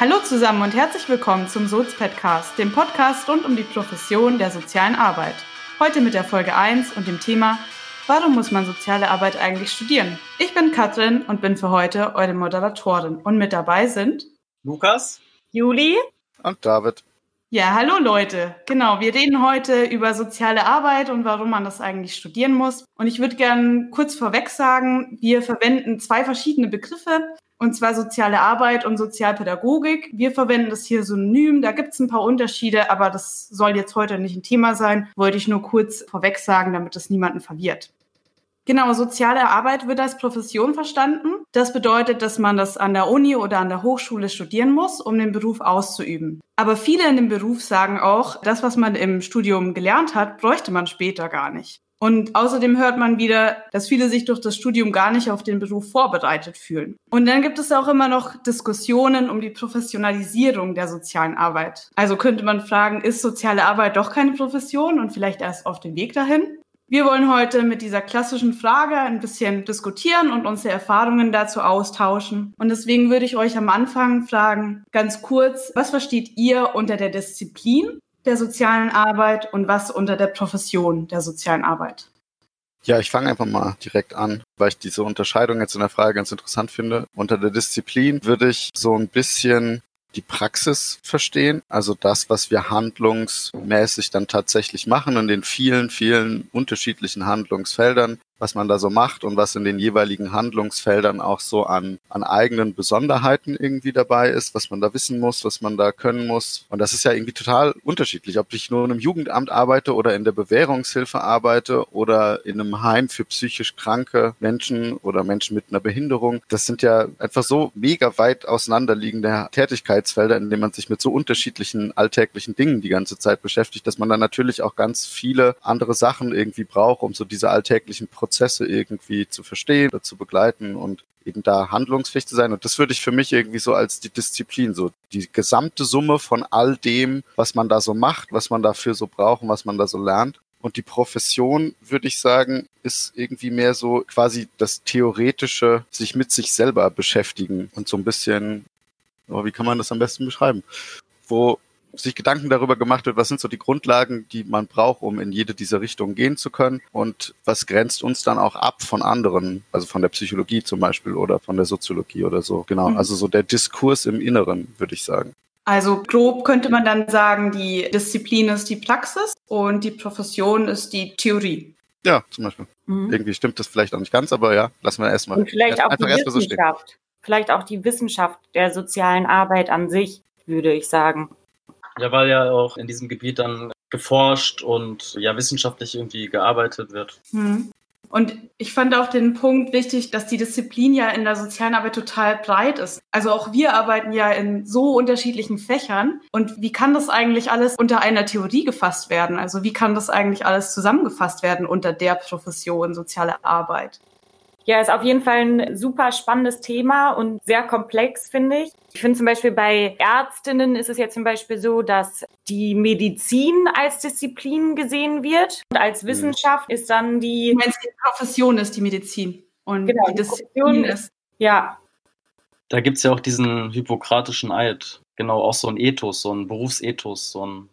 Hallo zusammen und herzlich willkommen zum Soz-Podcast, dem Podcast rund um die Profession der sozialen Arbeit. Heute mit der Folge 1 und dem Thema Warum muss man soziale Arbeit eigentlich studieren? Ich bin Katrin und bin für heute eure Moderatorin. Und mit dabei sind Lukas, Juli und David. Ja, hallo Leute. Genau, wir reden heute über soziale Arbeit und warum man das eigentlich studieren muss. Und ich würde gerne kurz vorweg sagen, wir verwenden zwei verschiedene Begriffe, und zwar soziale Arbeit und Sozialpädagogik. Wir verwenden das hier synonym, da gibt es ein paar Unterschiede, aber das soll jetzt heute nicht ein Thema sein, wollte ich nur kurz vorweg sagen, damit das niemanden verwirrt. Genau, soziale Arbeit wird als Profession verstanden. Das bedeutet, dass man das an der Uni oder an der Hochschule studieren muss, um den Beruf auszuüben. Aber viele in dem Beruf sagen auch, das, was man im Studium gelernt hat, bräuchte man später gar nicht. Und außerdem hört man wieder, dass viele sich durch das Studium gar nicht auf den Beruf vorbereitet fühlen. Und dann gibt es auch immer noch Diskussionen um die Professionalisierung der sozialen Arbeit. Also könnte man fragen, ist soziale Arbeit doch keine Profession und vielleicht erst auf dem Weg dahin? Wir wollen heute mit dieser klassischen Frage ein bisschen diskutieren und unsere Erfahrungen dazu austauschen. Und deswegen würde ich euch am Anfang fragen, ganz kurz, was versteht ihr unter der Disziplin der sozialen Arbeit und was unter der Profession der sozialen Arbeit? Ja, ich fange einfach mal direkt an, weil ich diese Unterscheidung jetzt in der Frage ganz interessant finde. Unter der Disziplin würde ich so ein bisschen die Praxis verstehen, also das, was wir handlungsmäßig dann tatsächlich machen und den vielen, vielen unterschiedlichen Handlungsfeldern, was man da so macht und was in den jeweiligen Handlungsfeldern auch so an, an eigenen Besonderheiten irgendwie dabei ist, was man da wissen muss, was man da können muss. Und das ist ja irgendwie total unterschiedlich, ob ich nur in einem Jugendamt arbeite oder in der Bewährungshilfe arbeite oder in einem Heim für psychisch kranke Menschen oder Menschen mit einer Behinderung. Das sind ja einfach so mega weit auseinanderliegende Tätigkeitsfelder, in denen man sich mit so unterschiedlichen alltäglichen Dingen die ganze Zeit beschäftigt, dass man dann natürlich auch ganz viele andere Sachen irgendwie braucht, um so diese alltäglichen Prozesse irgendwie zu verstehen oder zu begleiten und eben da handlungsfähig zu sein. Und das würde ich für mich irgendwie so als die Disziplin, so die gesamte Summe von all dem, was man da so macht, was man dafür so braucht und was man da so lernt. Und die Profession, würde ich sagen, ist irgendwie mehr so quasi das theoretische, sich mit sich selber beschäftigen und so ein bisschen, oh, wie kann man das am besten beschreiben? Wo sich Gedanken darüber gemacht wird, was sind so die Grundlagen, die man braucht, um in jede dieser Richtungen gehen zu können und was grenzt uns dann auch ab von anderen, also von der Psychologie zum Beispiel oder von der Soziologie oder so. Genau, mhm. also so der Diskurs im Inneren, würde ich sagen. Also grob könnte man dann sagen, die Disziplin ist die Praxis und die Profession ist die Theorie. Ja, zum Beispiel. Mhm. Irgendwie stimmt das vielleicht auch nicht ganz, aber ja, lassen wir erstmal. Und vielleicht erst, auch die Wissenschaft. So vielleicht auch die Wissenschaft der sozialen Arbeit an sich, würde ich sagen. Ja, weil ja auch in diesem Gebiet dann geforscht und ja wissenschaftlich irgendwie gearbeitet wird. Hm. Und ich fand auch den Punkt wichtig, dass die Disziplin ja in der sozialen Arbeit total breit ist. Also auch wir arbeiten ja in so unterschiedlichen Fächern. Und wie kann das eigentlich alles unter einer Theorie gefasst werden? Also wie kann das eigentlich alles zusammengefasst werden unter der Profession soziale Arbeit? Ja, ist auf jeden Fall ein super spannendes Thema und sehr komplex, finde ich. Ich finde zum Beispiel bei Ärztinnen ist es ja zum Beispiel so, dass die Medizin als Disziplin gesehen wird und als mhm. Wissenschaft ist dann die. Du meinst, die Profession ist die Medizin und genau, die Disziplin ist. Ja. Da gibt's ja auch diesen hippokratischen Eid. Genau, auch so ein Ethos, so ein Berufsethos, so ein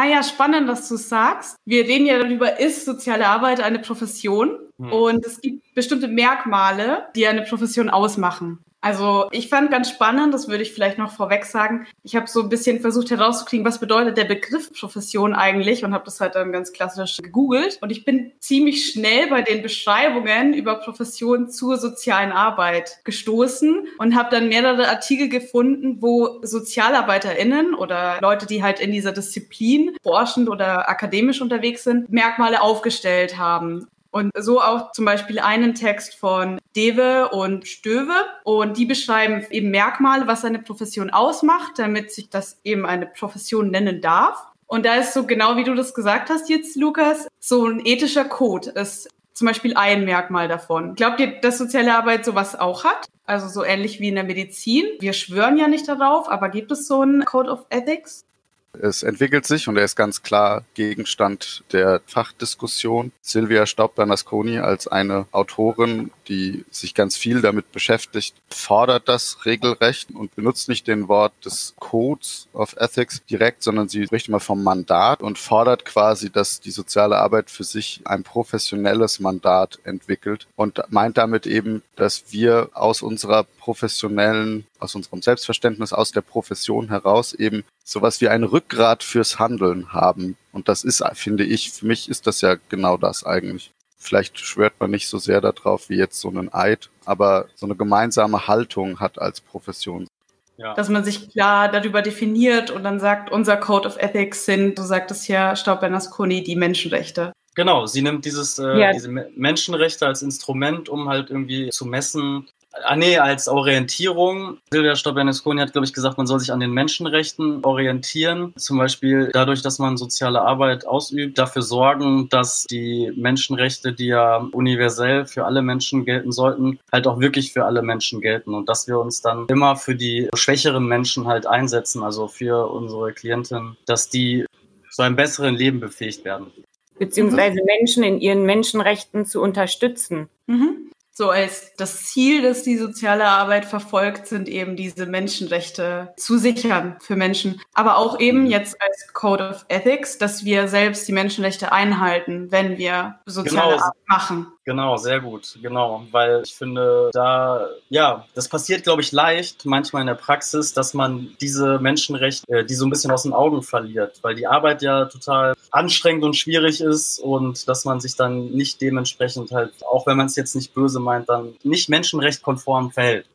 Ah ja, spannend, dass du sagst. Wir reden ja darüber, ist soziale Arbeit eine Profession? Hm. Und es gibt bestimmte Merkmale, die eine Profession ausmachen. Also ich fand ganz spannend, das würde ich vielleicht noch vorweg sagen. Ich habe so ein bisschen versucht herauszukriegen, was bedeutet der Begriff Profession eigentlich und habe das halt dann ganz klassisch gegoogelt. Und ich bin ziemlich schnell bei den Beschreibungen über Profession zur sozialen Arbeit gestoßen und habe dann mehrere Artikel gefunden, wo SozialarbeiterInnen oder Leute, die halt in dieser Disziplin forschend oder akademisch unterwegs sind, Merkmale aufgestellt haben. Und so auch zum Beispiel einen Text von Dewe und Stöwe. Und die beschreiben eben Merkmale, was eine Profession ausmacht, damit sich das eben eine Profession nennen darf. Und da ist so genau wie du das gesagt hast jetzt, Lukas, so ein ethischer Code ist zum Beispiel ein Merkmal davon. Glaubt ihr, dass soziale Arbeit sowas auch hat? Also so ähnlich wie in der Medizin. Wir schwören ja nicht darauf, aber gibt es so einen Code of Ethics? Es entwickelt sich und er ist ganz klar Gegenstand der Fachdiskussion. Silvia Staub-Bernasconi als eine Autorin, die sich ganz viel damit beschäftigt, fordert das regelrecht und benutzt nicht den Wort des Codes of Ethics direkt, sondern sie spricht immer vom Mandat und fordert quasi, dass die soziale Arbeit für sich ein professionelles Mandat entwickelt und meint damit eben, dass wir aus unserer professionellen, aus unserem Selbstverständnis, aus der Profession heraus eben sowas wie ein Rückgrat fürs Handeln haben. Und das ist, finde ich, für mich ist das ja genau das eigentlich. Vielleicht schwört man nicht so sehr darauf wie jetzt so einen Eid, aber so eine gemeinsame Haltung hat als Profession. Ja. Dass man sich klar darüber definiert und dann sagt, unser Code of Ethics sind, so sagt es ja Staub Bernasconi, die Menschenrechte. Genau, sie nimmt dieses, äh, ja. diese Menschenrechte als Instrument, um halt irgendwie zu messen, Ah nee, als Orientierung. Silvia Stopp-Bernasconi hat, glaube ich, gesagt, man soll sich an den Menschenrechten orientieren. Zum Beispiel dadurch, dass man soziale Arbeit ausübt, dafür sorgen, dass die Menschenrechte, die ja universell für alle Menschen gelten sollten, halt auch wirklich für alle Menschen gelten und dass wir uns dann immer für die schwächeren Menschen halt einsetzen, also für unsere Klienten, dass die zu einem besseren Leben befähigt werden. Beziehungsweise Menschen in ihren Menschenrechten zu unterstützen. Mhm so als das Ziel, das die soziale Arbeit verfolgt, sind eben diese Menschenrechte zu sichern für Menschen. Aber auch eben mhm. jetzt als Code of Ethics, dass wir selbst die Menschenrechte einhalten, wenn wir soziale genau. Arbeit machen. Genau, sehr gut, genau, weil ich finde, da, ja, das passiert, glaube ich, leicht manchmal in der Praxis, dass man diese Menschenrechte, äh, die so ein bisschen aus den Augen verliert, weil die Arbeit ja total anstrengend und schwierig ist und dass man sich dann nicht dementsprechend halt, auch wenn man es jetzt nicht böse meint, dann nicht menschenrechtkonform verhält.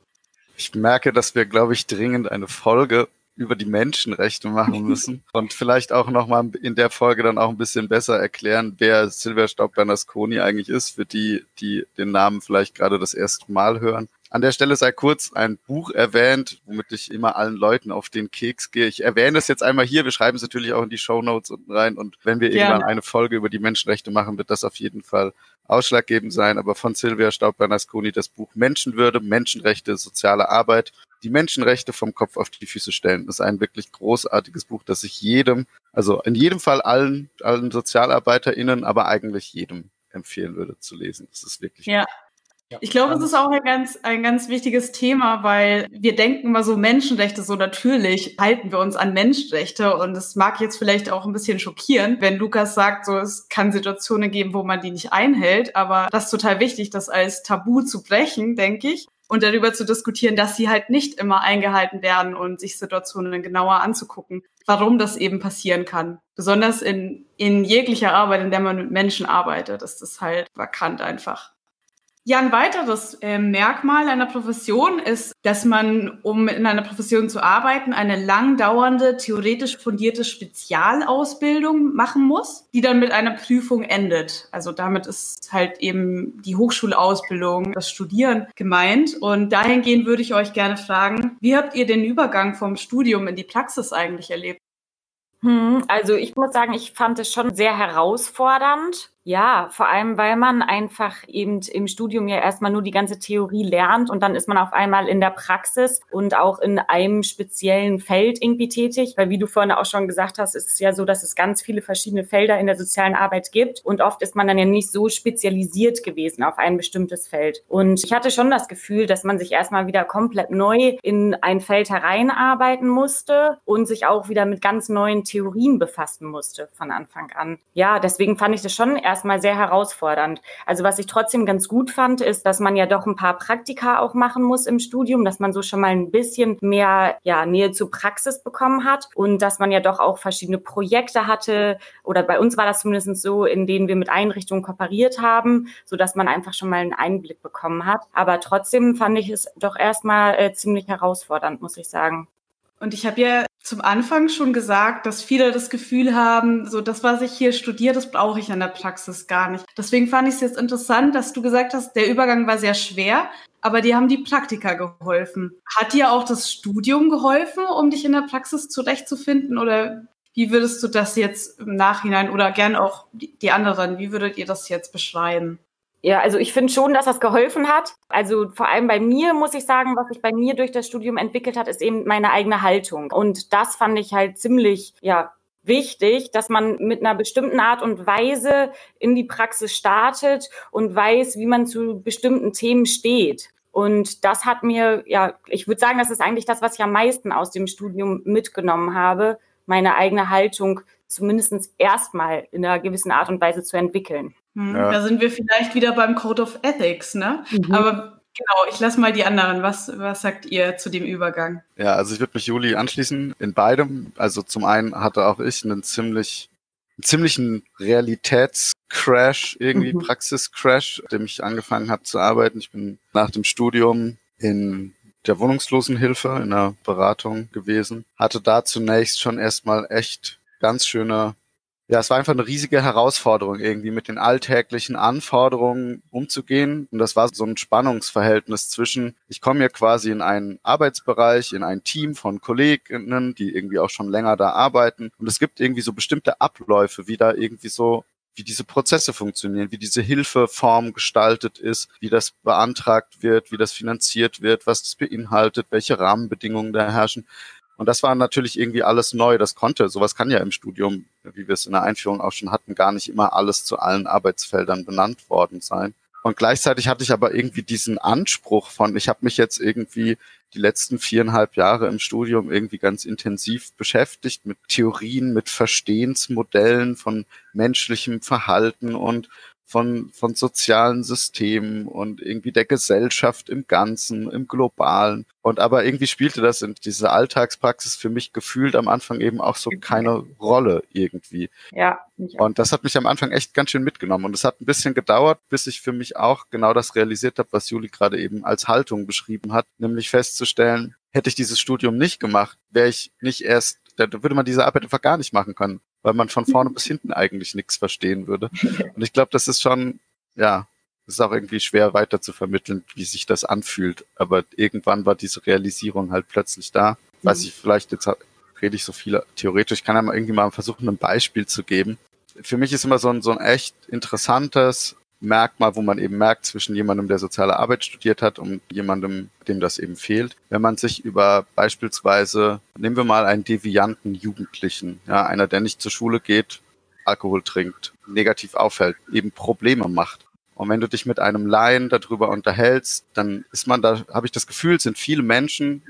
Ich merke, dass wir, glaube ich, dringend eine Folge über die Menschenrechte machen müssen und vielleicht auch nochmal in der Folge dann auch ein bisschen besser erklären, wer Silvia Staub-Bernasconi eigentlich ist, für die, die den Namen vielleicht gerade das erste Mal hören. An der Stelle sei kurz ein Buch erwähnt, womit ich immer allen Leuten auf den Keks gehe. Ich erwähne es jetzt einmal hier. Wir schreiben es natürlich auch in die Show Notes unten rein. Und wenn wir Gerne. irgendwann eine Folge über die Menschenrechte machen, wird das auf jeden Fall ausschlaggebend sein. Aber von Silvia Staub-Bernasconi das Buch Menschenwürde, Menschenrechte, soziale Arbeit die Menschenrechte vom Kopf auf die Füße stellen. Das ist ein wirklich großartiges Buch, das ich jedem, also in jedem Fall allen, allen SozialarbeiterInnen, aber eigentlich jedem empfehlen würde zu lesen. Das ist wirklich. Ja. Ich glaube, es ist auch ein ganz, ein ganz wichtiges Thema, weil wir denken immer so Menschenrechte, so natürlich halten wir uns an Menschenrechte und es mag jetzt vielleicht auch ein bisschen schockieren, wenn Lukas sagt, so es kann Situationen geben, wo man die nicht einhält, aber das ist total wichtig, das als Tabu zu brechen, denke ich und darüber zu diskutieren, dass sie halt nicht immer eingehalten werden und sich Situationen genauer anzugucken, warum das eben passieren kann. Besonders in, in jeglicher Arbeit, in der man mit Menschen arbeitet, ist das halt vakant einfach. Ja, ein weiteres äh, Merkmal einer Profession ist, dass man, um in einer Profession zu arbeiten, eine lang dauernde, theoretisch fundierte Spezialausbildung machen muss, die dann mit einer Prüfung endet. Also damit ist halt eben die Hochschulausbildung, das Studieren gemeint. Und dahingehend würde ich euch gerne fragen, wie habt ihr den Übergang vom Studium in die Praxis eigentlich erlebt? Hm, also ich muss sagen, ich fand es schon sehr herausfordernd ja, vor allem, weil man einfach eben im Studium ja erstmal nur die ganze Theorie lernt und dann ist man auf einmal in der Praxis und auch in einem speziellen Feld irgendwie tätig. Weil wie du vorhin auch schon gesagt hast, ist es ja so, dass es ganz viele verschiedene Felder in der sozialen Arbeit gibt und oft ist man dann ja nicht so spezialisiert gewesen auf ein bestimmtes Feld. Und ich hatte schon das Gefühl, dass man sich erstmal wieder komplett neu in ein Feld hereinarbeiten musste und sich auch wieder mit ganz neuen Theorien befassen musste von Anfang an. Ja, deswegen fand ich das schon erstmal sehr herausfordernd. Also was ich trotzdem ganz gut fand, ist, dass man ja doch ein paar Praktika auch machen muss im Studium, dass man so schon mal ein bisschen mehr ja, Nähe zur Praxis bekommen hat und dass man ja doch auch verschiedene Projekte hatte oder bei uns war das zumindest so, in denen wir mit Einrichtungen kooperiert haben, so dass man einfach schon mal einen Einblick bekommen hat. Aber trotzdem fand ich es doch erstmal äh, ziemlich herausfordernd, muss ich sagen. Und ich habe ja zum Anfang schon gesagt, dass viele das Gefühl haben, so das, was ich hier studiere, das brauche ich in der Praxis gar nicht. Deswegen fand ich es jetzt interessant, dass du gesagt hast, der Übergang war sehr schwer, aber dir haben die Praktika geholfen. Hat dir auch das Studium geholfen, um dich in der Praxis zurechtzufinden? Oder wie würdest du das jetzt im Nachhinein oder gern auch die anderen, wie würdet ihr das jetzt beschreiben? Ja, also ich finde schon, dass das geholfen hat. Also vor allem bei mir muss ich sagen, was sich bei mir durch das Studium entwickelt hat, ist eben meine eigene Haltung. Und das fand ich halt ziemlich, ja, wichtig, dass man mit einer bestimmten Art und Weise in die Praxis startet und weiß, wie man zu bestimmten Themen steht. Und das hat mir, ja, ich würde sagen, das ist eigentlich das, was ich am meisten aus dem Studium mitgenommen habe, meine eigene Haltung zumindest erstmal in einer gewissen Art und Weise zu entwickeln. Hm, ja. Da sind wir vielleicht wieder beim Code of Ethics, ne? Mhm. Aber genau, ich lasse mal die anderen. Was, was sagt ihr zu dem Übergang? Ja, also ich würde mich Juli anschließen in beidem. Also zum einen hatte auch ich einen ziemlich einen ziemlichen Realitätscrash, irgendwie mhm. Praxiscrash, dem ich angefangen habe zu arbeiten. Ich bin nach dem Studium in der Wohnungslosenhilfe in der Beratung gewesen. Hatte da zunächst schon erstmal echt ganz schöne ja, es war einfach eine riesige Herausforderung, irgendwie mit den alltäglichen Anforderungen umzugehen. Und das war so ein Spannungsverhältnis zwischen, ich komme hier quasi in einen Arbeitsbereich, in ein Team von Kolleginnen, die irgendwie auch schon länger da arbeiten. Und es gibt irgendwie so bestimmte Abläufe, wie da irgendwie so wie diese Prozesse funktionieren, wie diese Hilfeform gestaltet ist, wie das beantragt wird, wie das finanziert wird, was das beinhaltet, welche Rahmenbedingungen da herrschen. Und das war natürlich irgendwie alles neu. Das konnte, sowas kann ja im Studium, wie wir es in der Einführung auch schon hatten, gar nicht immer alles zu allen Arbeitsfeldern benannt worden sein. Und gleichzeitig hatte ich aber irgendwie diesen Anspruch von, ich habe mich jetzt irgendwie die letzten viereinhalb Jahre im Studium irgendwie ganz intensiv beschäftigt mit Theorien, mit Verstehensmodellen von menschlichem Verhalten und von, von sozialen Systemen und irgendwie der Gesellschaft im Ganzen, im Globalen. Und aber irgendwie spielte das in dieser Alltagspraxis für mich gefühlt am Anfang eben auch so keine Rolle irgendwie. Ja. Und das hat mich am Anfang echt ganz schön mitgenommen. Und es hat ein bisschen gedauert, bis ich für mich auch genau das realisiert habe, was Juli gerade eben als Haltung beschrieben hat, nämlich festzustellen, hätte ich dieses Studium nicht gemacht, wäre ich nicht erst da würde man diese Arbeit einfach gar nicht machen können weil man von vorne bis hinten eigentlich nichts verstehen würde. Und ich glaube, das ist schon, ja, es ist auch irgendwie schwer weiter zu vermitteln, wie sich das anfühlt. Aber irgendwann war diese Realisierung halt plötzlich da. Weiß mhm. ich, vielleicht jetzt rede ich so viel theoretisch. Ich kann ja mal irgendwie mal versuchen, ein Beispiel zu geben. Für mich ist immer so ein, so ein echt interessantes Merkmal, wo man eben merkt zwischen jemandem, der soziale Arbeit studiert hat und jemandem, dem das eben fehlt. Wenn man sich über beispielsweise, nehmen wir mal einen devianten Jugendlichen, ja, einer, der nicht zur Schule geht, Alkohol trinkt, negativ auffällt, eben Probleme macht. Und wenn du dich mit einem Laien darüber unterhältst, dann ist man da, habe ich das Gefühl, sind viele Menschen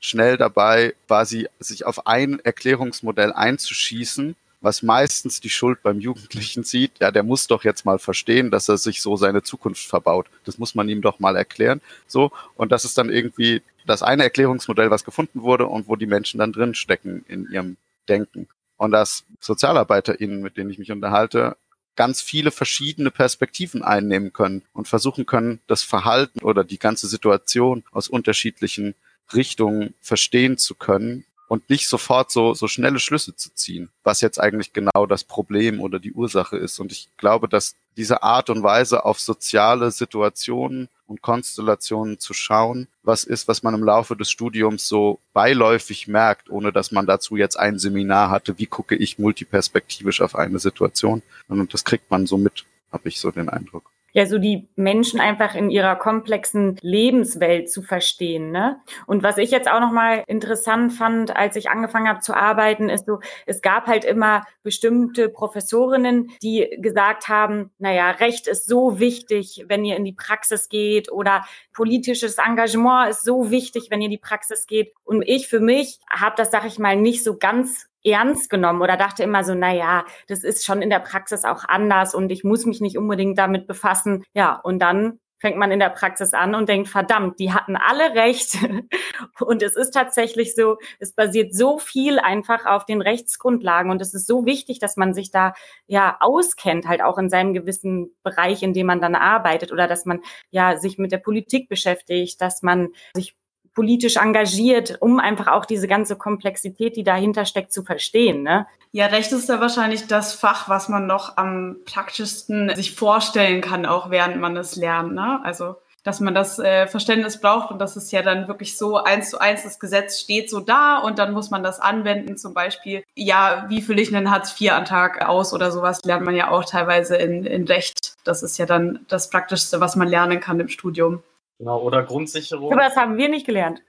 schnell dabei, quasi sich auf ein Erklärungsmodell einzuschießen was meistens die Schuld beim Jugendlichen sieht, ja, der muss doch jetzt mal verstehen, dass er sich so seine Zukunft verbaut. Das muss man ihm doch mal erklären. So. Und das ist dann irgendwie das eine Erklärungsmodell, was gefunden wurde und wo die Menschen dann drin stecken in ihrem Denken. Und dass SozialarbeiterInnen, mit denen ich mich unterhalte, ganz viele verschiedene Perspektiven einnehmen können und versuchen können, das Verhalten oder die ganze Situation aus unterschiedlichen Richtungen verstehen zu können und nicht sofort so, so schnelle Schlüsse zu ziehen, was jetzt eigentlich genau das Problem oder die Ursache ist. Und ich glaube, dass diese Art und Weise auf soziale Situationen und Konstellationen zu schauen, was ist, was man im Laufe des Studiums so beiläufig merkt, ohne dass man dazu jetzt ein Seminar hatte, wie gucke ich multiperspektivisch auf eine Situation. Und das kriegt man so mit, habe ich so den Eindruck ja so die Menschen einfach in ihrer komplexen Lebenswelt zu verstehen. Ne? Und was ich jetzt auch nochmal interessant fand, als ich angefangen habe zu arbeiten, ist so, es gab halt immer bestimmte Professorinnen, die gesagt haben, naja, Recht ist so wichtig, wenn ihr in die Praxis geht oder politisches Engagement ist so wichtig, wenn ihr in die Praxis geht. Und ich für mich habe das, sag ich mal, nicht so ganz ernst genommen oder dachte immer so, na ja, das ist schon in der Praxis auch anders und ich muss mich nicht unbedingt damit befassen. Ja, und dann fängt man in der Praxis an und denkt, verdammt, die hatten alle recht. Und es ist tatsächlich so, es basiert so viel einfach auf den Rechtsgrundlagen und es ist so wichtig, dass man sich da ja auskennt, halt auch in seinem gewissen Bereich, in dem man dann arbeitet oder dass man ja sich mit der Politik beschäftigt, dass man sich politisch engagiert, um einfach auch diese ganze Komplexität, die dahinter steckt, zu verstehen. Ne? Ja, Recht ist ja wahrscheinlich das Fach, was man noch am praktischsten sich vorstellen kann, auch während man es lernt. Ne? Also dass man das äh, Verständnis braucht und dass es ja dann wirklich so eins zu eins das Gesetz steht so da und dann muss man das anwenden. Zum Beispiel, ja, wie fülle ich einen Hartz-IV-Antrag aus oder sowas lernt man ja auch teilweise in, in Recht. Das ist ja dann das Praktischste, was man lernen kann im Studium. Genau, oder Grundsicherung. Aber das haben wir nicht gelernt.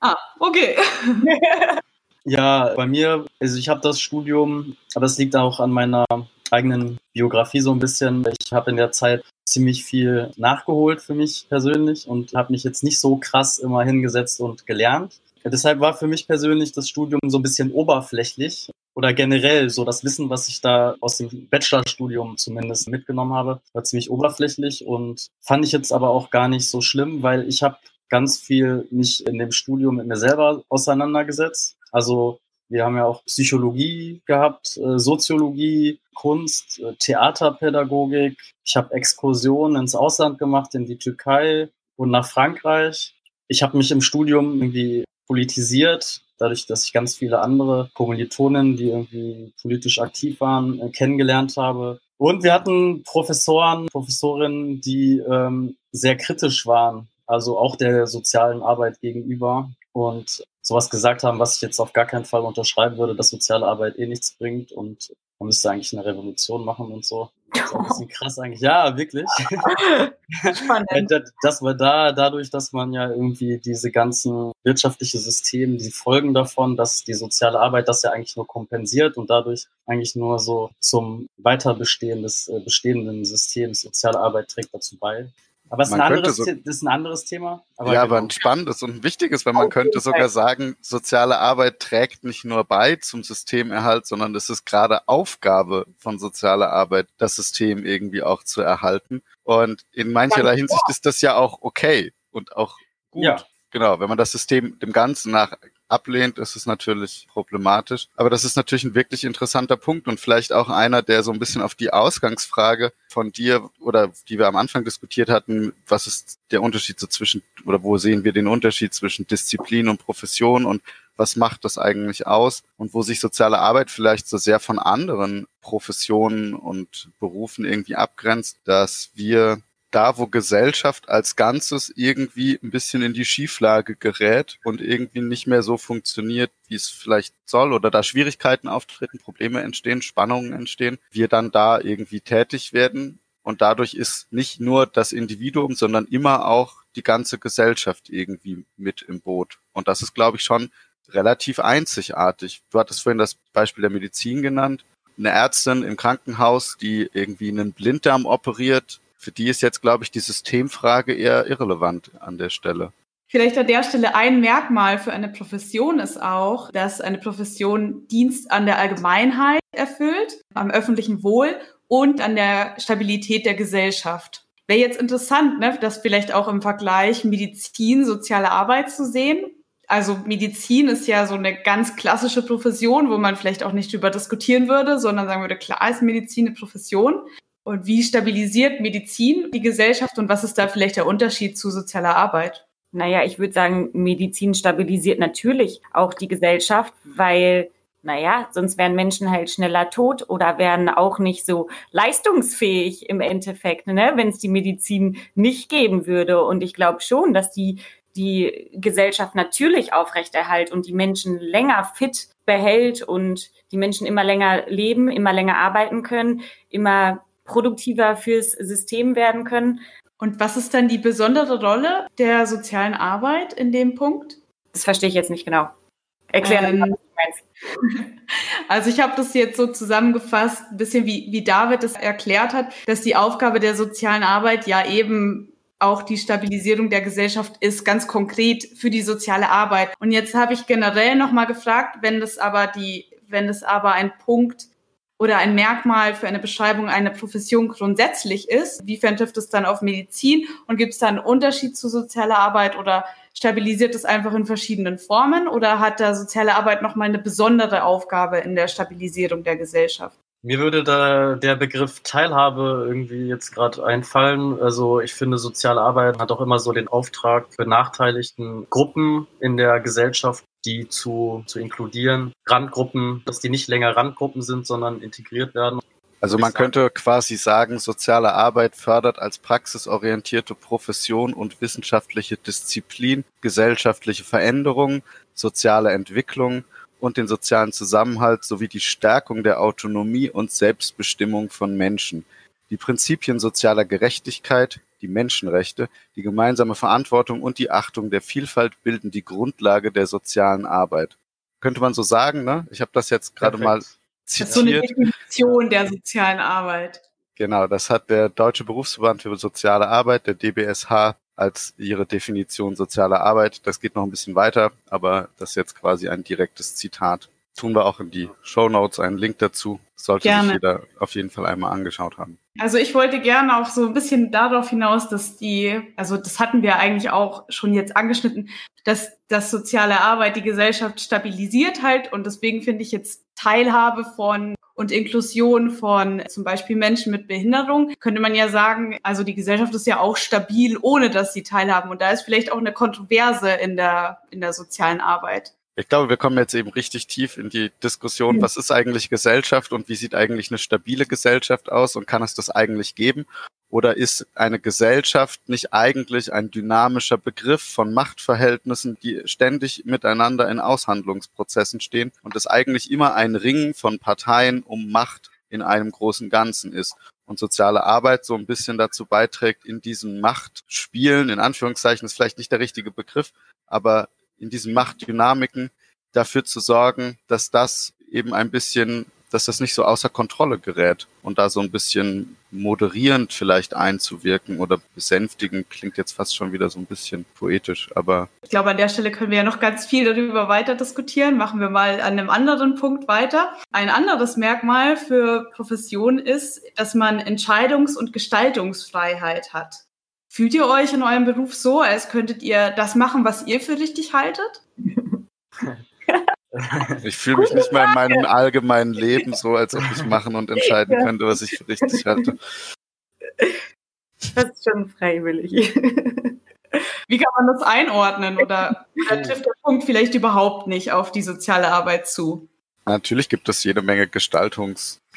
Ah, okay. Ja, bei mir, also ich habe das Studium, aber es liegt auch an meiner eigenen Biografie so ein bisschen. Ich habe in der Zeit ziemlich viel nachgeholt für mich persönlich und habe mich jetzt nicht so krass immer hingesetzt und gelernt. Deshalb war für mich persönlich das Studium so ein bisschen oberflächlich oder generell so das Wissen, was ich da aus dem Bachelorstudium zumindest mitgenommen habe, war ziemlich oberflächlich und fand ich jetzt aber auch gar nicht so schlimm, weil ich habe ganz viel mich in dem Studium mit mir selber auseinandergesetzt. Also wir haben ja auch Psychologie gehabt, äh, Soziologie, Kunst, äh, Theaterpädagogik. Ich habe Exkursionen ins Ausland gemacht, in die Türkei und nach Frankreich. Ich habe mich im Studium irgendwie politisiert, dadurch, dass ich ganz viele andere Kommilitonen, die irgendwie politisch aktiv waren, äh, kennengelernt habe. Und wir hatten Professoren, Professorinnen, die ähm, sehr kritisch waren, also auch der sozialen Arbeit gegenüber und sowas gesagt haben, was ich jetzt auf gar keinen Fall unterschreiben würde, dass soziale Arbeit eh nichts bringt und man müsste eigentlich eine Revolution machen und so. Das ist ein bisschen krass eigentlich. Ja, wirklich. Spannend. dass wir da, dadurch, dass man ja irgendwie diese ganzen wirtschaftliche Systeme, die Folgen davon, dass die soziale Arbeit das ja eigentlich nur kompensiert und dadurch eigentlich nur so zum Weiterbestehen des äh, bestehenden Systems soziale Arbeit trägt dazu bei. Aber es ist, ein anderes, so, das ist ein anderes Thema. Aber ja, genau. aber ein spannendes und ein wichtiges, weil man Auf könnte sogar sagen, soziale Arbeit trägt nicht nur bei zum Systemerhalt, sondern es ist gerade Aufgabe von sozialer Arbeit, das System irgendwie auch zu erhalten. Und in mancherlei Hinsicht ist das ja auch okay und auch gut. Ja. Genau, wenn man das System dem Ganzen nach ablehnt, ist es natürlich problematisch. Aber das ist natürlich ein wirklich interessanter Punkt und vielleicht auch einer, der so ein bisschen auf die Ausgangsfrage von dir oder die wir am Anfang diskutiert hatten, was ist der Unterschied so zwischen oder wo sehen wir den Unterschied zwischen Disziplin und Profession und was macht das eigentlich aus und wo sich soziale Arbeit vielleicht so sehr von anderen Professionen und Berufen irgendwie abgrenzt, dass wir da, wo Gesellschaft als Ganzes irgendwie ein bisschen in die Schieflage gerät und irgendwie nicht mehr so funktioniert, wie es vielleicht soll oder da Schwierigkeiten auftreten, Probleme entstehen, Spannungen entstehen, wir dann da irgendwie tätig werden. Und dadurch ist nicht nur das Individuum, sondern immer auch die ganze Gesellschaft irgendwie mit im Boot. Und das ist, glaube ich, schon relativ einzigartig. Du hattest vorhin das Beispiel der Medizin genannt. Eine Ärztin im Krankenhaus, die irgendwie einen Blinddarm operiert, für die ist jetzt, glaube ich, die Systemfrage eher irrelevant an der Stelle. Vielleicht an der Stelle ein Merkmal für eine Profession ist auch, dass eine Profession Dienst an der Allgemeinheit erfüllt, am öffentlichen Wohl und an der Stabilität der Gesellschaft. Wäre jetzt interessant, ne, das vielleicht auch im Vergleich Medizin, soziale Arbeit zu sehen. Also Medizin ist ja so eine ganz klassische Profession, wo man vielleicht auch nicht drüber diskutieren würde, sondern sagen würde, klar ist Medizin eine Profession. Und wie stabilisiert Medizin die Gesellschaft und was ist da vielleicht der Unterschied zu sozialer Arbeit? Naja, ich würde sagen, Medizin stabilisiert natürlich auch die Gesellschaft, weil, naja, sonst wären Menschen halt schneller tot oder wären auch nicht so leistungsfähig im Endeffekt, ne, wenn es die Medizin nicht geben würde. Und ich glaube schon, dass die die Gesellschaft natürlich aufrechterhält und die Menschen länger fit behält und die Menschen immer länger leben, immer länger arbeiten können, immer produktiver fürs System werden können. Und was ist dann die besondere Rolle der sozialen Arbeit in dem Punkt? Das verstehe ich jetzt nicht genau. Erklären, ähm. Also ich habe das jetzt so zusammengefasst, ein bisschen wie, wie David es erklärt hat, dass die Aufgabe der sozialen Arbeit ja eben auch die Stabilisierung der Gesellschaft ist, ganz konkret für die soziale Arbeit. Und jetzt habe ich generell nochmal gefragt, wenn das aber die, wenn es aber ein Punkt oder ein Merkmal für eine Beschreibung einer Profession grundsätzlich ist. Wiefern trifft es dann auf Medizin und gibt es da einen Unterschied zu sozialer Arbeit oder stabilisiert es einfach in verschiedenen Formen oder hat da soziale Arbeit nochmal eine besondere Aufgabe in der Stabilisierung der Gesellschaft? Mir würde da der Begriff Teilhabe irgendwie jetzt gerade einfallen. Also ich finde, soziale Arbeit hat auch immer so den Auftrag, benachteiligten Gruppen in der Gesellschaft die zu, zu inkludieren. Randgruppen, dass die nicht länger Randgruppen sind, sondern integriert werden. Also man könnte quasi sagen, soziale Arbeit fördert als praxisorientierte Profession und wissenschaftliche Disziplin gesellschaftliche Veränderung, soziale Entwicklung und den sozialen Zusammenhalt sowie die Stärkung der Autonomie und Selbstbestimmung von Menschen. Die Prinzipien sozialer Gerechtigkeit, die Menschenrechte, die gemeinsame Verantwortung und die Achtung der Vielfalt bilden die Grundlage der sozialen Arbeit. könnte man so sagen, ne? Ich habe das jetzt gerade mal zitiert. Das ist so eine Definition der sozialen Arbeit. Genau, das hat der Deutsche Berufsverband für soziale Arbeit, der DBSH, als ihre Definition soziale Arbeit. Das geht noch ein bisschen weiter, aber das ist jetzt quasi ein direktes Zitat. Tun wir auch in die Show Notes einen Link dazu. Sollte Gerne. sich jeder auf jeden Fall einmal angeschaut haben. Also ich wollte gerne auch so ein bisschen darauf hinaus, dass die, also das hatten wir eigentlich auch schon jetzt angeschnitten, dass das soziale Arbeit die Gesellschaft stabilisiert halt und deswegen finde ich jetzt Teilhabe von und Inklusion von zum Beispiel Menschen mit Behinderung, könnte man ja sagen, also die Gesellschaft ist ja auch stabil, ohne dass sie teilhaben. Und da ist vielleicht auch eine Kontroverse in der, in der sozialen Arbeit. Ich glaube, wir kommen jetzt eben richtig tief in die Diskussion, was ist eigentlich Gesellschaft und wie sieht eigentlich eine stabile Gesellschaft aus und kann es das eigentlich geben? Oder ist eine Gesellschaft nicht eigentlich ein dynamischer Begriff von Machtverhältnissen, die ständig miteinander in Aushandlungsprozessen stehen und es eigentlich immer ein Ring von Parteien um Macht in einem großen Ganzen ist? Und soziale Arbeit so ein bisschen dazu beiträgt, in diesen Machtspielen, in Anführungszeichen ist vielleicht nicht der richtige Begriff, aber in diesen Machtdynamiken dafür zu sorgen, dass das eben ein bisschen dass das nicht so außer Kontrolle gerät und da so ein bisschen moderierend vielleicht einzuwirken oder besänftigend klingt jetzt fast schon wieder so ein bisschen poetisch, aber ich glaube, an der Stelle können wir ja noch ganz viel darüber weiter diskutieren. Machen wir mal an einem anderen Punkt weiter. Ein anderes Merkmal für Profession ist, dass man Entscheidungs- und Gestaltungsfreiheit hat. Fühlt ihr euch in eurem Beruf so, als könntet ihr das machen, was ihr für richtig haltet? Ich fühle mich nicht mal in meinem allgemeinen Leben so, als ob ich machen und entscheiden ja. könnte, was ich für richtig halte. Das ist schon freiwillig. Wie kann man das einordnen? Oder, oder trifft der Punkt vielleicht überhaupt nicht auf die soziale Arbeit zu? Natürlich gibt es jede Menge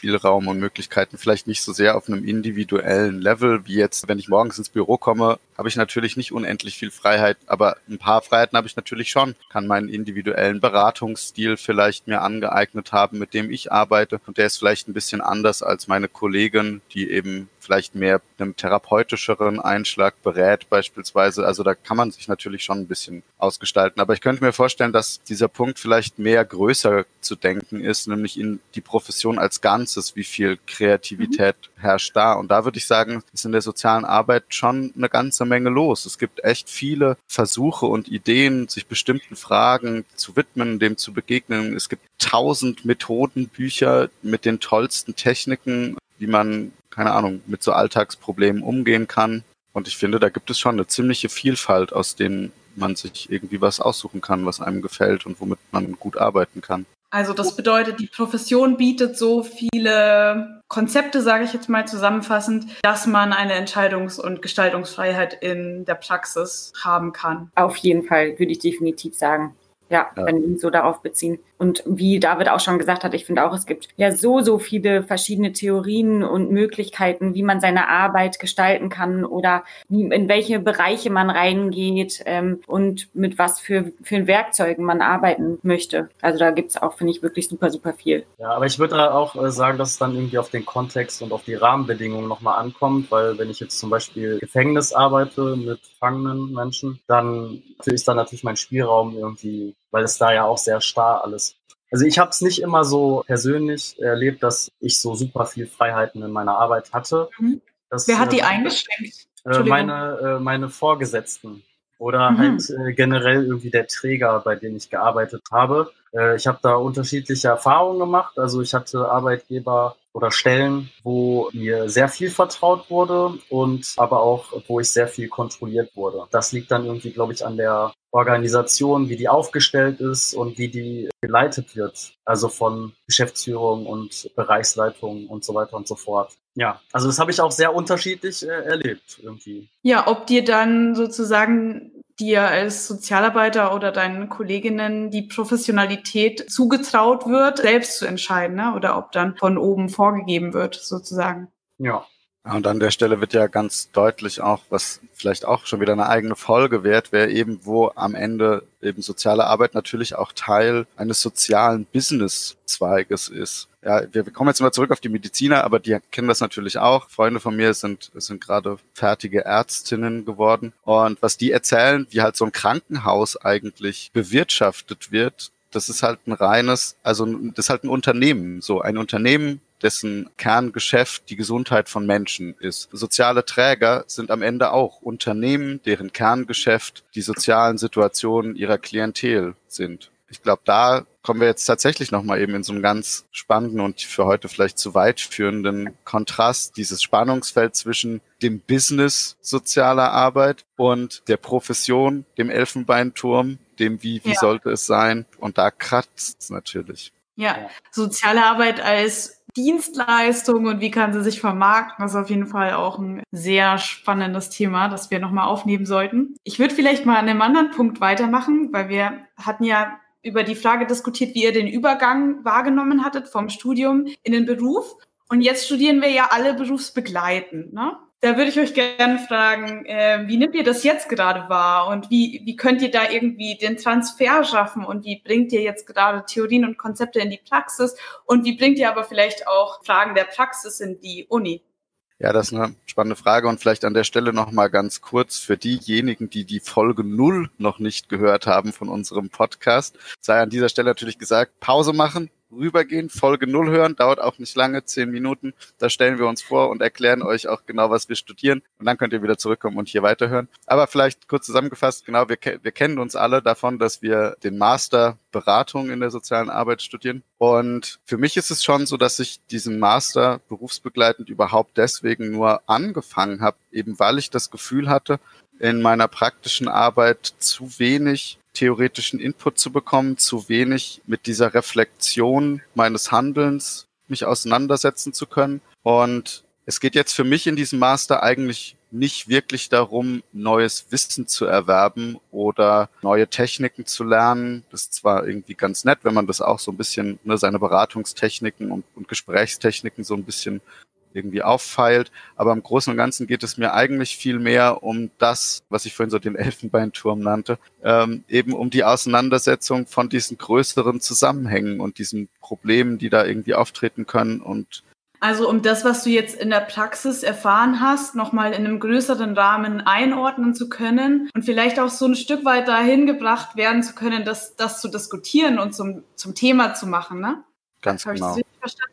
Gestaltungsspielraum und Möglichkeiten, vielleicht nicht so sehr auf einem individuellen Level, wie jetzt, wenn ich morgens ins Büro komme, habe ich natürlich nicht unendlich viel Freiheit, aber ein paar Freiheiten habe ich natürlich schon. Kann meinen individuellen Beratungsstil vielleicht mir angeeignet haben, mit dem ich arbeite. Und der ist vielleicht ein bisschen anders als meine Kollegin, die eben vielleicht mehr einem therapeutischeren Einschlag berät beispielsweise. Also da kann man sich natürlich schon ein bisschen ausgestalten. Aber ich könnte mir vorstellen, dass dieser Punkt vielleicht mehr größer zu denken ist, nämlich in die Profession als Ganzes. Wie viel Kreativität mhm. herrscht da? Und da würde ich sagen, ist in der sozialen Arbeit schon eine ganze Menge los. Es gibt echt viele Versuche und Ideen, sich bestimmten Fragen zu widmen, dem zu begegnen. Es gibt tausend Methodenbücher mit den tollsten Techniken, wie man, keine Ahnung, mit so Alltagsproblemen umgehen kann. Und ich finde, da gibt es schon eine ziemliche Vielfalt, aus denen man sich irgendwie was aussuchen kann, was einem gefällt und womit man gut arbeiten kann. Also das bedeutet, die Profession bietet so viele Konzepte, sage ich jetzt mal zusammenfassend, dass man eine Entscheidungs- und Gestaltungsfreiheit in der Praxis haben kann. Auf jeden Fall, würde ich definitiv sagen. Ja, ja. wenn wir ihn so darauf beziehen. Und wie David auch schon gesagt hat, ich finde auch, es gibt ja so, so viele verschiedene Theorien und Möglichkeiten, wie man seine Arbeit gestalten kann oder in welche Bereiche man reingeht ähm, und mit was für, für Werkzeugen man arbeiten möchte. Also da gibt es auch, finde ich, wirklich super, super viel. Ja, aber ich würde auch äh, sagen, dass es dann irgendwie auf den Kontext und auf die Rahmenbedingungen nochmal ankommt, weil wenn ich jetzt zum Beispiel Gefängnis arbeite mit gefangenen Menschen, dann ist dann natürlich mein Spielraum irgendwie weil es da ja auch sehr starr alles. Also ich habe es nicht immer so persönlich erlebt, dass ich so super viel Freiheiten in meiner Arbeit hatte. Mhm. Das, Wer hat die äh, eingeschränkt? Äh, meine, äh, meine Vorgesetzten oder mhm. halt äh, generell irgendwie der Träger, bei dem ich gearbeitet habe. Äh, ich habe da unterschiedliche Erfahrungen gemacht. Also ich hatte Arbeitgeber oder Stellen, wo mir sehr viel vertraut wurde und aber auch, wo ich sehr viel kontrolliert wurde. Das liegt dann irgendwie, glaube ich, an der Organisation, wie die aufgestellt ist und wie die geleitet wird. Also von Geschäftsführung und Bereichsleitung und so weiter und so fort. Ja, also das habe ich auch sehr unterschiedlich äh, erlebt irgendwie. Ja, ob dir dann sozusagen dir als Sozialarbeiter oder deinen Kolleginnen die Professionalität zugetraut wird, selbst zu entscheiden, ne? oder ob dann von oben vorgegeben wird, sozusagen. Ja, und an der Stelle wird ja ganz deutlich auch, was vielleicht auch schon wieder eine eigene Folge wert, wäre eben, wo am Ende eben soziale Arbeit natürlich auch Teil eines sozialen Business-Zweiges ist. Ja, wir kommen jetzt immer zurück auf die Mediziner, aber die kennen das natürlich auch. Freunde von mir sind, sind gerade fertige Ärztinnen geworden. Und was die erzählen, wie halt so ein Krankenhaus eigentlich bewirtschaftet wird, das ist halt ein reines, also das ist halt ein Unternehmen, so ein Unternehmen, dessen Kerngeschäft die Gesundheit von Menschen ist. Soziale Träger sind am Ende auch Unternehmen, deren Kerngeschäft die sozialen Situationen ihrer Klientel sind. Ich glaube, da kommen wir jetzt tatsächlich nochmal eben in so einen ganz spannenden und für heute vielleicht zu weit führenden Kontrast, dieses Spannungsfeld zwischen dem Business sozialer Arbeit und der Profession, dem Elfenbeinturm, dem wie, wie ja. sollte es sein? Und da kratzt es natürlich. Ja, soziale Arbeit als Dienstleistung und wie kann sie sich vermarkten, das ist auf jeden Fall auch ein sehr spannendes Thema, das wir nochmal aufnehmen sollten. Ich würde vielleicht mal an einem anderen Punkt weitermachen, weil wir hatten ja über die Frage diskutiert, wie ihr den Übergang wahrgenommen hattet vom Studium in den Beruf. Und jetzt studieren wir ja alle berufsbegleitend. Ne? Da würde ich euch gerne fragen, äh, wie nimmt ihr das jetzt gerade wahr? Und wie, wie könnt ihr da irgendwie den Transfer schaffen? Und wie bringt ihr jetzt gerade Theorien und Konzepte in die Praxis? Und wie bringt ihr aber vielleicht auch Fragen der Praxis in die Uni? Ja, das ist eine spannende Frage. Und vielleicht an der Stelle nochmal ganz kurz für diejenigen, die die Folge null noch nicht gehört haben von unserem Podcast, sei an dieser Stelle natürlich gesagt, Pause machen, rübergehen, Folge null hören, dauert auch nicht lange, zehn Minuten. Da stellen wir uns vor und erklären euch auch genau, was wir studieren. Und dann könnt ihr wieder zurückkommen und hier weiterhören. Aber vielleicht kurz zusammengefasst, genau, wir, wir kennen uns alle davon, dass wir den Master Beratung in der sozialen Arbeit studieren. Und für mich ist es schon so, dass ich diesen Master berufsbegleitend überhaupt deswegen nur angefangen habe, eben weil ich das Gefühl hatte, in meiner praktischen Arbeit zu wenig theoretischen Input zu bekommen, zu wenig mit dieser Reflexion meines Handelns mich auseinandersetzen zu können. Und es geht jetzt für mich in diesem Master eigentlich nicht wirklich darum, neues Wissen zu erwerben oder neue Techniken zu lernen. Das ist zwar irgendwie ganz nett, wenn man das auch so ein bisschen, ne, seine Beratungstechniken und, und Gesprächstechniken so ein bisschen irgendwie auffeilt. Aber im Großen und Ganzen geht es mir eigentlich viel mehr um das, was ich vorhin so den Elfenbeinturm nannte, ähm, eben um die Auseinandersetzung von diesen größeren Zusammenhängen und diesen Problemen, die da irgendwie auftreten können und also um das, was du jetzt in der Praxis erfahren hast, nochmal in einem größeren Rahmen einordnen zu können und vielleicht auch so ein Stück weit dahin gebracht werden zu können, das, das zu diskutieren und zum, zum Thema zu machen, ne? Ganz Hab genau. Ich das richtig verstanden?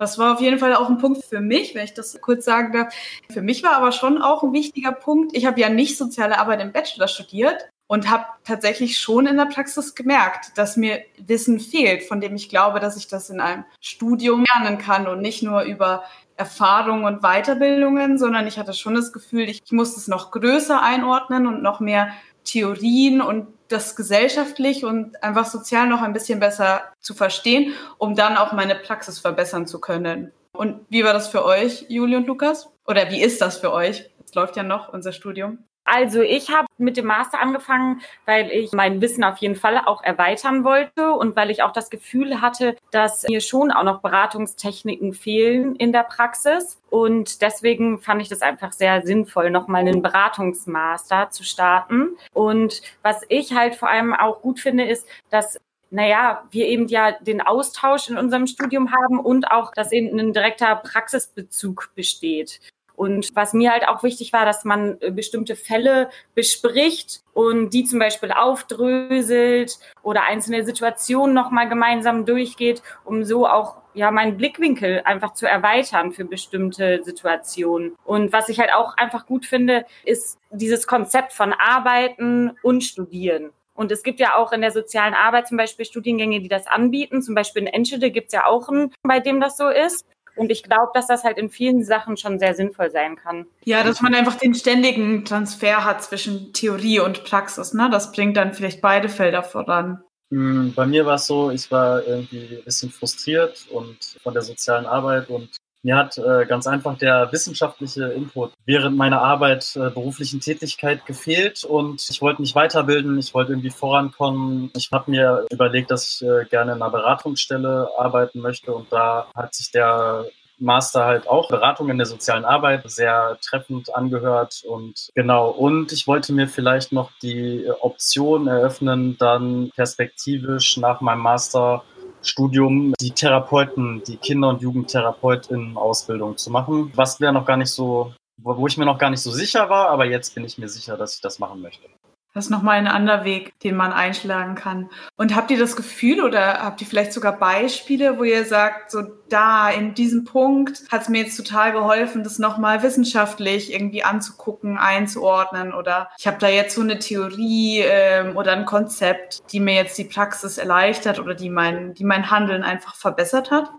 Das war auf jeden Fall auch ein Punkt für mich, wenn ich das kurz sagen darf. Für mich war aber schon auch ein wichtiger Punkt. Ich habe ja nicht soziale Arbeit im Bachelor studiert und habe tatsächlich schon in der Praxis gemerkt, dass mir Wissen fehlt, von dem ich glaube, dass ich das in einem Studium lernen kann und nicht nur über Erfahrungen und Weiterbildungen, sondern ich hatte schon das Gefühl, ich muss es noch größer einordnen und noch mehr Theorien und das gesellschaftlich und einfach sozial noch ein bisschen besser zu verstehen, um dann auch meine Praxis verbessern zu können. Und wie war das für euch, Juli und Lukas? Oder wie ist das für euch? Es läuft ja noch unser Studium. Also ich habe mit dem Master angefangen, weil ich mein Wissen auf jeden Fall auch erweitern wollte und weil ich auch das Gefühl hatte, dass mir schon auch noch Beratungstechniken fehlen in der Praxis. Und deswegen fand ich das einfach sehr sinnvoll, nochmal einen Beratungsmaster zu starten. Und was ich halt vor allem auch gut finde, ist, dass naja, wir eben ja den Austausch in unserem Studium haben und auch, dass eben ein direkter Praxisbezug besteht. Und was mir halt auch wichtig war, dass man äh, bestimmte Fälle bespricht und die zum Beispiel aufdröselt oder einzelne Situationen nochmal gemeinsam durchgeht, um so auch ja meinen Blickwinkel einfach zu erweitern für bestimmte Situationen. Und was ich halt auch einfach gut finde, ist dieses Konzept von Arbeiten und Studieren. Und es gibt ja auch in der sozialen Arbeit zum Beispiel Studiengänge, die das anbieten. Zum Beispiel in Enschede gibt es ja auch einen, bei dem das so ist. Und ich glaube, dass das halt in vielen Sachen schon sehr sinnvoll sein kann. Ja, dass man einfach den ständigen Transfer hat zwischen Theorie und Praxis. Ne? Das bringt dann vielleicht beide Felder voran. Hm, bei mir war es so, ich war irgendwie ein bisschen frustriert und von der sozialen Arbeit und mir hat äh, ganz einfach der wissenschaftliche Input während meiner Arbeit, äh, beruflichen Tätigkeit gefehlt und ich wollte mich weiterbilden, ich wollte irgendwie vorankommen. Ich habe mir überlegt, dass ich äh, gerne in einer Beratungsstelle arbeiten möchte und da hat sich der Master halt auch Beratung in der sozialen Arbeit sehr treffend angehört und genau. Und ich wollte mir vielleicht noch die Option eröffnen, dann perspektivisch nach meinem Master Studium die Therapeuten, die Kinder- und Jugendtherapeutinnen-Ausbildung zu machen, was wäre noch gar nicht so, wo ich mir noch gar nicht so sicher war, aber jetzt bin ich mir sicher, dass ich das machen möchte. Das ist nochmal ein anderer Weg, den man einschlagen kann. Und habt ihr das Gefühl oder habt ihr vielleicht sogar Beispiele, wo ihr sagt, so da in diesem Punkt hat es mir jetzt total geholfen, das nochmal wissenschaftlich irgendwie anzugucken, einzuordnen oder ich habe da jetzt so eine Theorie ähm, oder ein Konzept, die mir jetzt die Praxis erleichtert oder die mein, die mein Handeln einfach verbessert hat?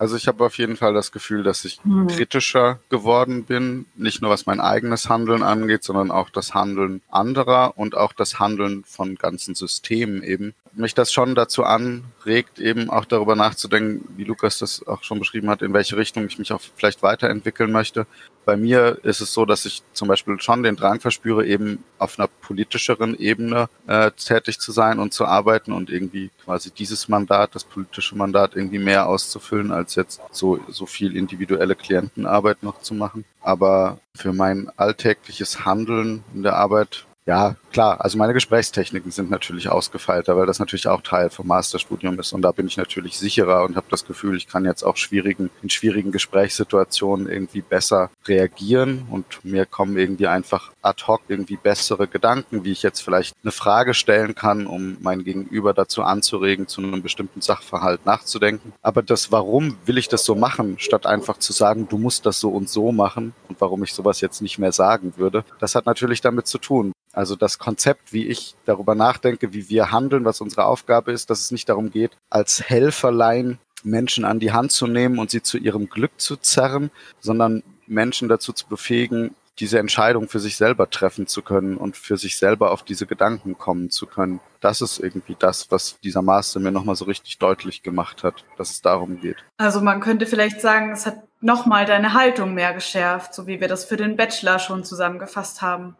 Also ich habe auf jeden Fall das Gefühl, dass ich mhm. kritischer geworden bin, nicht nur was mein eigenes Handeln angeht, sondern auch das Handeln anderer und auch das Handeln von ganzen Systemen eben. Mich das schon dazu anregt, eben auch darüber nachzudenken, wie Lukas das auch schon beschrieben hat, in welche Richtung ich mich auch vielleicht weiterentwickeln möchte bei mir ist es so, dass ich zum Beispiel schon den Drang verspüre, eben auf einer politischeren Ebene äh, tätig zu sein und zu arbeiten und irgendwie quasi dieses Mandat, das politische Mandat irgendwie mehr auszufüllen, als jetzt so, so viel individuelle Klientenarbeit noch zu machen. Aber für mein alltägliches Handeln in der Arbeit ja, klar. Also meine Gesprächstechniken sind natürlich ausgefeilter, weil das natürlich auch Teil vom Masterstudium ist. Und da bin ich natürlich sicherer und habe das Gefühl, ich kann jetzt auch schwierigen, in schwierigen Gesprächssituationen irgendwie besser reagieren und mir kommen irgendwie einfach ad hoc irgendwie bessere Gedanken, wie ich jetzt vielleicht eine Frage stellen kann, um mein Gegenüber dazu anzuregen, zu einem bestimmten Sachverhalt nachzudenken. Aber das Warum will ich das so machen, statt einfach zu sagen, du musst das so und so machen und warum ich sowas jetzt nicht mehr sagen würde, das hat natürlich damit zu tun, also das Konzept, wie ich darüber nachdenke, wie wir handeln, was unsere Aufgabe ist, dass es nicht darum geht, als Helferlein Menschen an die Hand zu nehmen und sie zu ihrem Glück zu zerren, sondern Menschen dazu zu befähigen, diese Entscheidung für sich selber treffen zu können und für sich selber auf diese Gedanken kommen zu können. Das ist irgendwie das, was dieser Master mir nochmal so richtig deutlich gemacht hat, dass es darum geht. Also man könnte vielleicht sagen, es hat nochmal deine Haltung mehr geschärft, so wie wir das für den Bachelor schon zusammengefasst haben.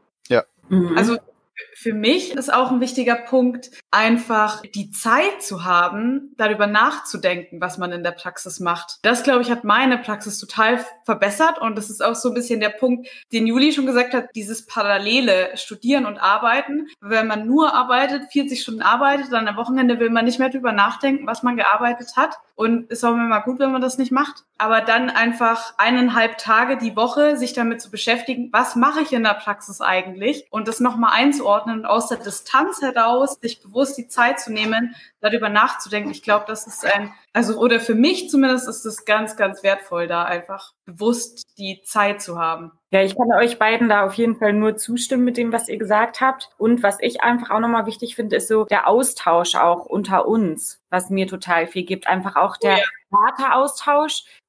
Mhm. Also für mich ist auch ein wichtiger Punkt, einfach die Zeit zu haben, darüber nachzudenken, was man in der Praxis macht. Das, glaube ich, hat meine Praxis total verbessert und das ist auch so ein bisschen der Punkt, den Juli schon gesagt hat, dieses parallele Studieren und Arbeiten. Wenn man nur arbeitet, 40 Stunden arbeitet, dann am Wochenende will man nicht mehr drüber nachdenken, was man gearbeitet hat und ist auch immer gut, wenn man das nicht macht. Aber dann einfach eineinhalb Tage die Woche sich damit zu beschäftigen, was mache ich in der Praxis eigentlich und das nochmal einzuordnen und aus der Distanz heraus sich bewusst die Zeit zu nehmen, darüber nachzudenken. Ich glaube, das ist ein, also oder für mich zumindest ist es ganz, ganz wertvoll, da einfach bewusst die Zeit zu haben. Ja, ich kann euch beiden da auf jeden Fall nur zustimmen mit dem, was ihr gesagt habt. Und was ich einfach auch nochmal wichtig finde, ist so der Austausch auch unter uns, was mir total viel gibt. Einfach auch der oh,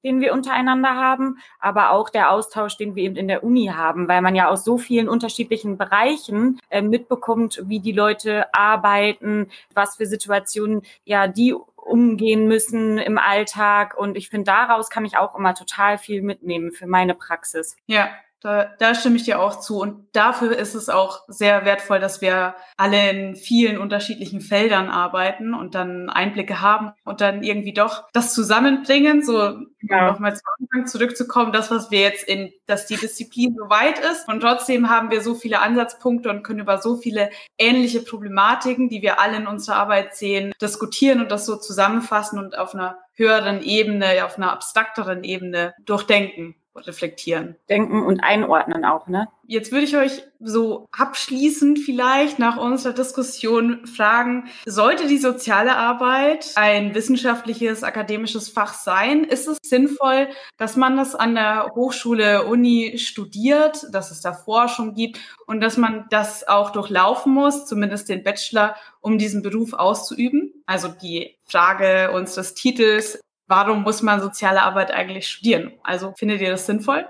den wir untereinander haben, aber auch der Austausch, den wir eben in der Uni haben, weil man ja aus so vielen unterschiedlichen Bereichen äh, mitbekommt, wie die Leute arbeiten, was für Situationen ja die umgehen müssen im Alltag. Und ich finde, daraus kann ich auch immer total viel mitnehmen für meine Praxis. Ja, da, da stimme ich dir auch zu. Und dafür ist es auch sehr wertvoll, dass wir alle in vielen unterschiedlichen Feldern arbeiten und dann Einblicke haben und dann irgendwie doch das zusammenbringen, so ja. nochmal zum Anfang zurückzukommen, das, was wir jetzt in, dass die Disziplin so weit ist. Und trotzdem haben wir so viele Ansatzpunkte und können über so viele ähnliche Problematiken, die wir alle in unserer Arbeit sehen, diskutieren und das so zusammenfassen und auf einer höheren Ebene, auf einer abstrakteren Ebene durchdenken reflektieren. Denken und einordnen auch, ne? Jetzt würde ich euch so abschließend vielleicht nach unserer Diskussion fragen, sollte die soziale Arbeit ein wissenschaftliches, akademisches Fach sein? Ist es sinnvoll, dass man das an der Hochschule, Uni studiert, dass es da Forschung gibt und dass man das auch durchlaufen muss, zumindest den Bachelor, um diesen Beruf auszuüben? Also die Frage unseres Titels warum muss man soziale Arbeit eigentlich studieren? Also findet ihr das sinnvoll?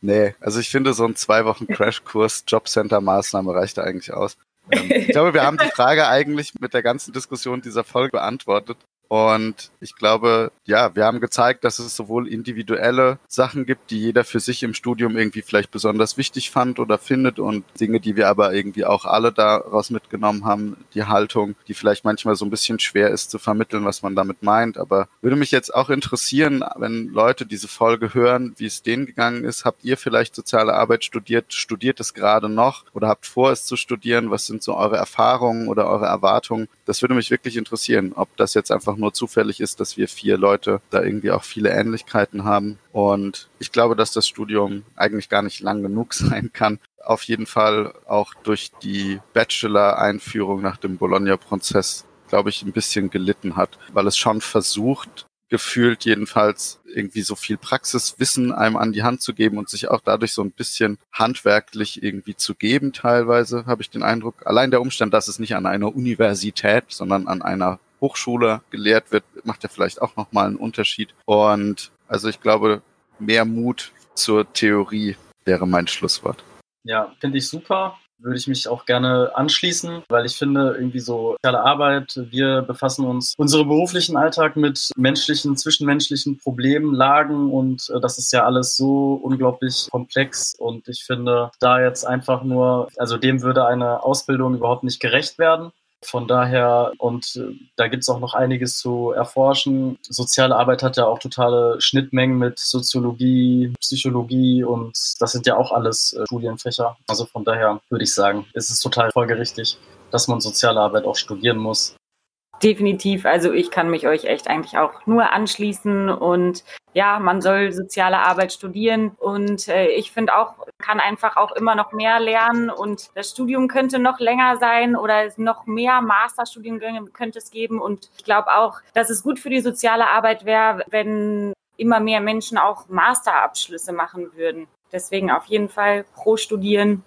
Nee, also ich finde, so ein zwei Wochen Crashkurs Jobcenter-Maßnahme reicht da eigentlich aus. Ähm, ich glaube, wir haben die Frage eigentlich mit der ganzen Diskussion dieser Folge beantwortet. Und ich glaube, ja, wir haben gezeigt, dass es sowohl individuelle Sachen gibt, die jeder für sich im Studium irgendwie vielleicht besonders wichtig fand oder findet und Dinge, die wir aber irgendwie auch alle daraus mitgenommen haben, die Haltung, die vielleicht manchmal so ein bisschen schwer ist zu vermitteln, was man damit meint. Aber würde mich jetzt auch interessieren, wenn Leute diese Folge hören, wie es denen gegangen ist. Habt ihr vielleicht soziale Arbeit studiert? Studiert es gerade noch oder habt vor, es zu studieren? Was sind so eure Erfahrungen oder eure Erwartungen? Das würde mich wirklich interessieren, ob das jetzt einfach nur zufällig ist, dass wir vier Leute da irgendwie auch viele Ähnlichkeiten haben. Und ich glaube, dass das Studium eigentlich gar nicht lang genug sein kann. Auf jeden Fall auch durch die Bachelor-Einführung nach dem Bologna-Prozess glaube ich, ein bisschen gelitten hat, weil es schon versucht, gefühlt jedenfalls irgendwie so viel Praxiswissen einem an die Hand zu geben und sich auch dadurch so ein bisschen handwerklich irgendwie zu geben teilweise, habe ich den Eindruck. Allein der Umstand, dass es nicht an einer Universität, sondern an einer Hochschule gelehrt wird, macht ja vielleicht auch nochmal einen Unterschied. Und also ich glaube, mehr Mut zur Theorie wäre mein Schlusswort. Ja, finde ich super würde ich mich auch gerne anschließen, weil ich finde, irgendwie so soziale Arbeit, wir befassen uns unseren beruflichen Alltag mit menschlichen, zwischenmenschlichen Problemen, Lagen und äh, das ist ja alles so unglaublich komplex und ich finde, da jetzt einfach nur, also dem würde eine Ausbildung überhaupt nicht gerecht werden. Von daher, und äh, da gibt es auch noch einiges zu erforschen. Soziale Arbeit hat ja auch totale Schnittmengen mit Soziologie, Psychologie und das sind ja auch alles äh, Studienfächer. Also von daher würde ich sagen, ist es total folgerichtig, dass man soziale Arbeit auch studieren muss. Definitiv. Also ich kann mich euch echt eigentlich auch nur anschließen. Und ja, man soll soziale Arbeit studieren. Und äh, ich finde auch, kann einfach auch immer noch mehr lernen. Und das Studium könnte noch länger sein oder noch mehr Masterstudiengänge könnte es geben. Und ich glaube auch, dass es gut für die soziale Arbeit wäre, wenn immer mehr Menschen auch Masterabschlüsse machen würden. Deswegen auf jeden Fall pro Studieren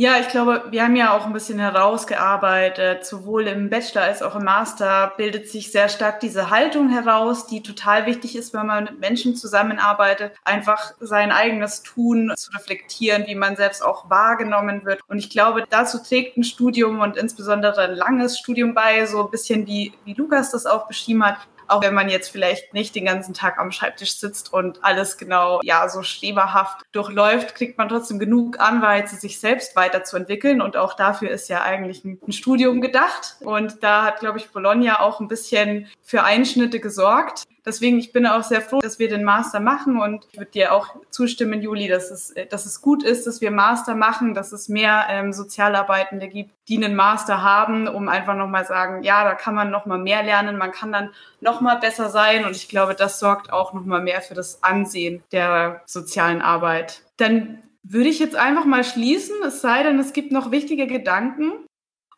ja, ich glaube, wir haben ja auch ein bisschen herausgearbeitet, sowohl im Bachelor als auch im Master bildet sich sehr stark diese Haltung heraus, die total wichtig ist, wenn man mit Menschen zusammenarbeitet, einfach sein eigenes Tun zu reflektieren, wie man selbst auch wahrgenommen wird. Und ich glaube, dazu trägt ein Studium und insbesondere ein langes Studium bei, so ein bisschen wie, wie Lukas das auch beschrieben hat, auch wenn man jetzt vielleicht nicht den ganzen Tag am Schreibtisch sitzt und alles genau, ja, so schleberhaft durchläuft, kriegt man trotzdem genug Anreize, sich selbst weiterzuentwickeln. Und auch dafür ist ja eigentlich ein, ein Studium gedacht. Und da hat, glaube ich, Bologna auch ein bisschen für Einschnitte gesorgt. Deswegen, ich bin auch sehr froh, dass wir den Master machen und ich würde dir auch zustimmen, Juli, dass es, dass es gut ist, dass wir Master machen, dass es mehr ähm, Sozialarbeitende gibt, die einen Master haben, um einfach nochmal sagen, ja, da kann man nochmal mehr lernen, man kann dann nochmal besser sein und ich glaube, das sorgt auch nochmal mehr für das Ansehen der sozialen Arbeit. Dann würde ich jetzt einfach mal schließen, es sei denn, es gibt noch wichtige Gedanken.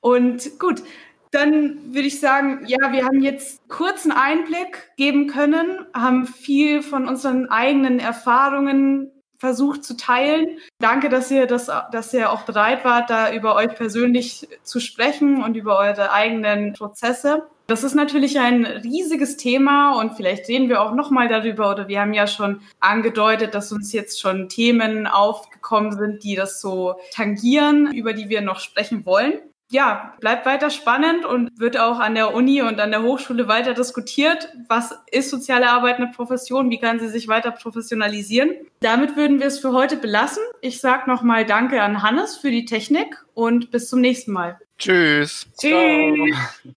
Und gut, dann würde ich sagen, ja, wir haben jetzt kurzen Einblick geben können, haben viel von unseren eigenen Erfahrungen versucht zu teilen. Danke, dass ihr das, dass ihr auch bereit wart, da über euch persönlich zu sprechen und über eure eigenen Prozesse. Das ist natürlich ein riesiges Thema und vielleicht reden wir auch noch mal darüber oder wir haben ja schon angedeutet, dass uns jetzt schon Themen aufgekommen sind, die das so tangieren, über die wir noch sprechen wollen ja, bleibt weiter spannend und wird auch an der Uni und an der Hochschule weiter diskutiert. Was ist soziale Arbeit eine Profession? Wie kann sie sich weiter professionalisieren? Damit würden wir es für heute belassen. Ich sage nochmal Danke an Hannes für die Technik und bis zum nächsten Mal. Tschüss. Tschüss.